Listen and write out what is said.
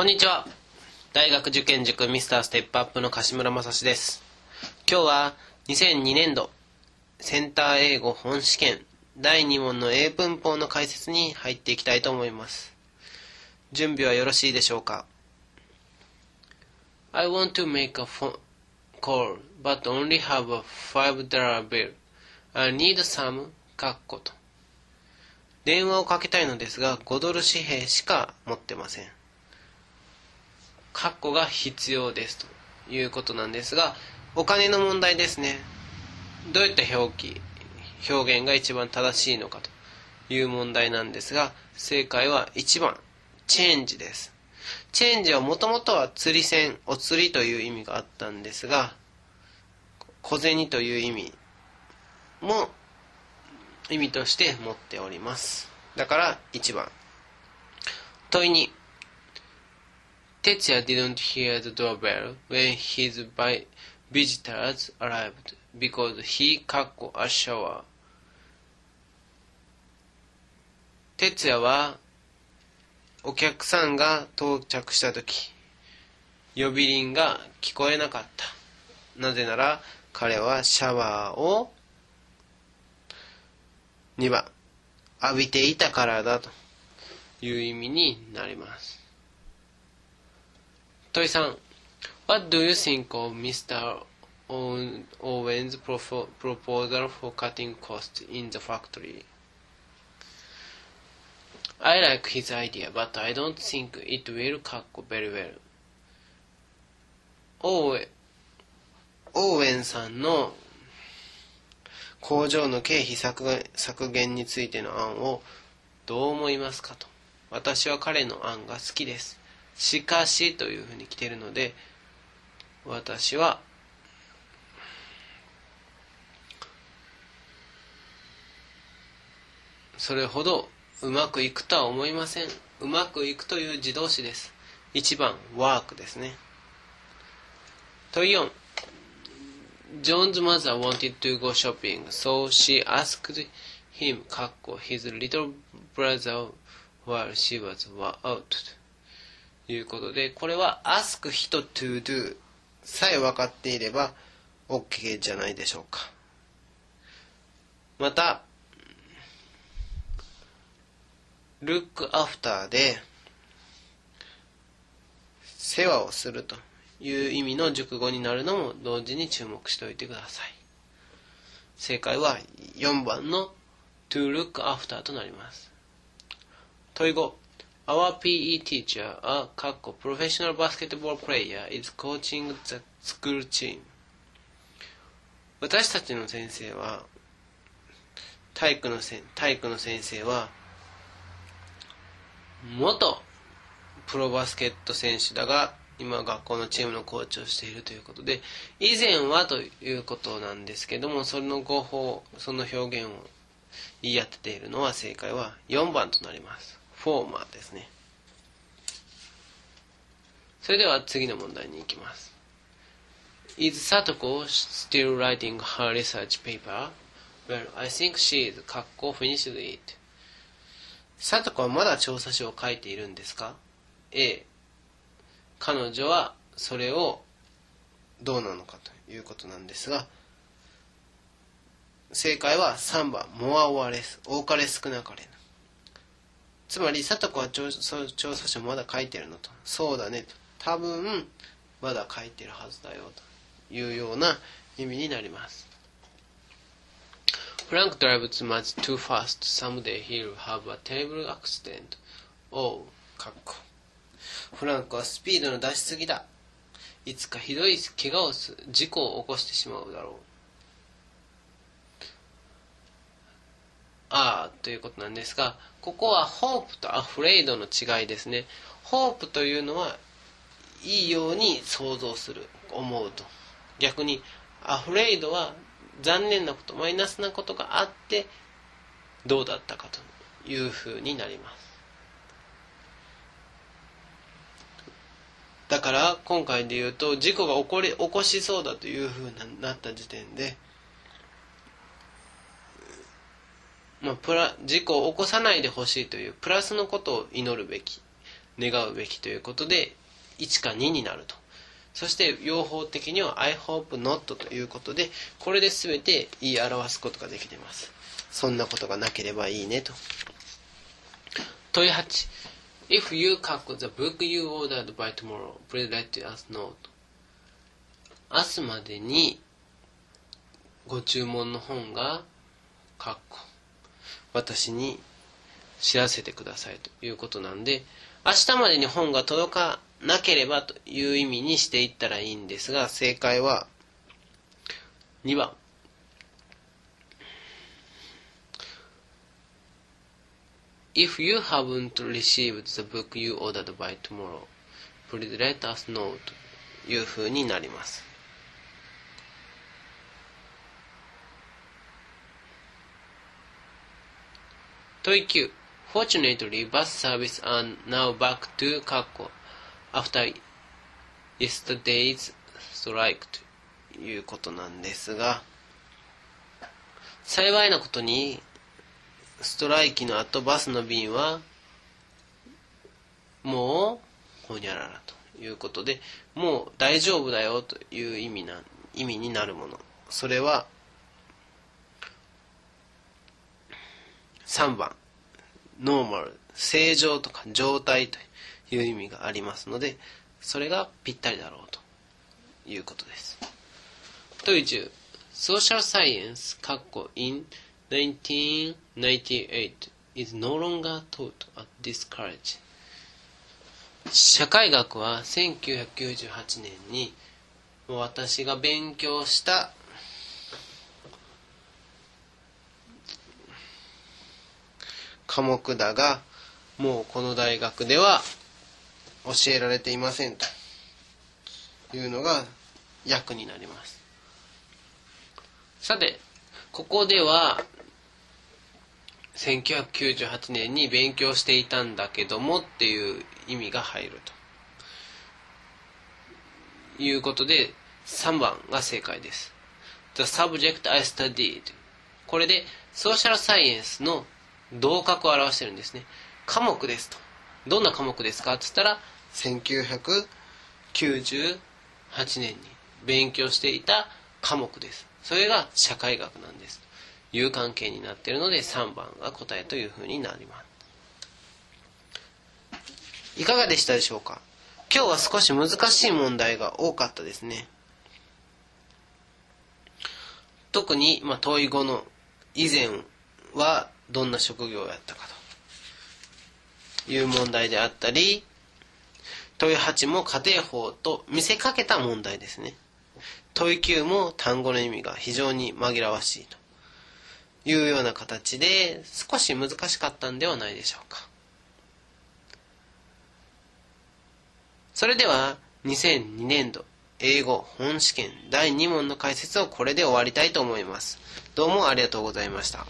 こんにちは。大学受験塾ミスターステップアップの柏村正史です。今日は2002年度センター英語本試験第2問の英文法の解説に入っていきたいと思います。準備はよろしいでしょうか？I want to make a phone call but only have a $5 bill. I need some カッコと。電話をかけたいのですが5ドル紙幣しか持ってません。カッコが必要ですということなんですがお金の問題ですね。どういった表記表現が一番正しいのかという問題なんですが正解は1番チェンジです。チェンジはもともとは釣り銭お釣りという意味があったんですが小銭という意味も意味として持っております。だから1番。問いに Tetsuya didn't hear the doorbell when his visitors arrived because he かっこ a shower 哲也はお客さんが到着した時呼び鈴が聞こえなかったなぜなら彼はシャワーを2番浴びていたからだという意味になります問い3 What do you think of Mr. Owen's proposal for cutting costs in the factory? I like his idea, but I don't think it will cut very well. オーオーウェンさんの工場の経費削減についての案をどう思いますかと。私は彼の案が好きです。しかしというふうに来ているので、私はそれほどうまくいくとは思いません。うまくいくという自動詞です。1番、ワークですね。問4。John's mother wanted to go shopping, so she asked him, かっこ his little brother while she was out. いうことで、これは ask 人 to do さえ分かっていれば OK じゃないでしょうか。また、look after で世話をするという意味の熟語になるのも同時に注目しておいてください。正解は4番の to look after となります。問い5 Our PE teacher, a かっこ professional basketball player, is coaching the school team. 私たちの先生は体育のせ体育の先生は元プロバスケット選手だが今学校のチームのコーチをしているということで以前はということなんですけどもその語法その表現を言い当てているのは正解は4番となりますフォーマーですねそれでは次の問題に行きます Is Satoko still writing her research paper? Well, I think she is. かっこ finished it. さとこはまだ調査書を書いているんですか ?A 彼女はそれをどうなのかということなんですが正解は3番モアオアレス多かれ少なかれつまりさとこは調調査書まだ書いてるのとそうだねと多分まだ書いてるはずだよというような意味になります Frank drives much too fast. Someday he'll have a terrible accident. Oh, かっこ。フランクはスピードの出しすぎだ。いつかひどい怪我をす、事故を起こしてしまうだろう。あ、ということなんですが、ここはホープとアフレイドの違いですね。ホープというのは、いいように想像する、思うと。逆に、アフレイドは残念なことマイナスなことがあってどうだったかというふうになりますだから今回で言うと事故が起こり起こしそうだというふうになった時点で、まあ、プラ事故を起こさないでほしいというプラスのことを祈るべき願うべきということで1か2になると。そして用法的には I hope not ということでこれで全て言い表すことができています。そんなことがなければいいねと。問い8 If you 書く the book you ordered by tomorrow please let us know. 明日までにご注文の本がかっこ私に知らせてくださいということなんで明日までに本が届かなければという意味にしていったらいいんですが正解は2番 If you haven't received the book you ordered by tomorrow, please let us know というふうになります。問い9 Fortunately, bus service are now back to Kako after yesterday's strike ということなんですが、幸いなことに、ストライキの後バスの便は、もう、ほにゃららということで、もう大丈夫だよという意味な、意味になるもの。それは、3番。ノーマル、正常とか状態という意味がありますので、それがぴったりだろうということです。問い10、Social Science, カッコ in 1998 is no longer taught at this college. 社会学は1998年に私が勉強した科目だがもうこの大学では教えられていませんと。いうのが訳になります。さてここでは1998年に勉強していたんだけどもっていう意味が入ると。いうことで3番が正解です。The subject I studied これでソーシャルサイエンスの同格を表してるんですね。科目ですと。どんな科目ですか？っつったら1998年に勉強していた科目です。それが社会学なんですと。いう関係になっているので3番が答えというふうになります。いかがでしたでしょうか？今日は少し難しい問題が多かったですね。特に、まあ、問い後の以前はどんな職業をやったかと。いう問題であったり問い8も家庭法と見せかけた問題ですね。問い9も単語の意味が非常に紛らわしいと。いうような形で少し難しかったんではないでしょうか。それでは2002年度英語本試験第2問の解説をこれで終わりたいと思います。どうもありがとうございました。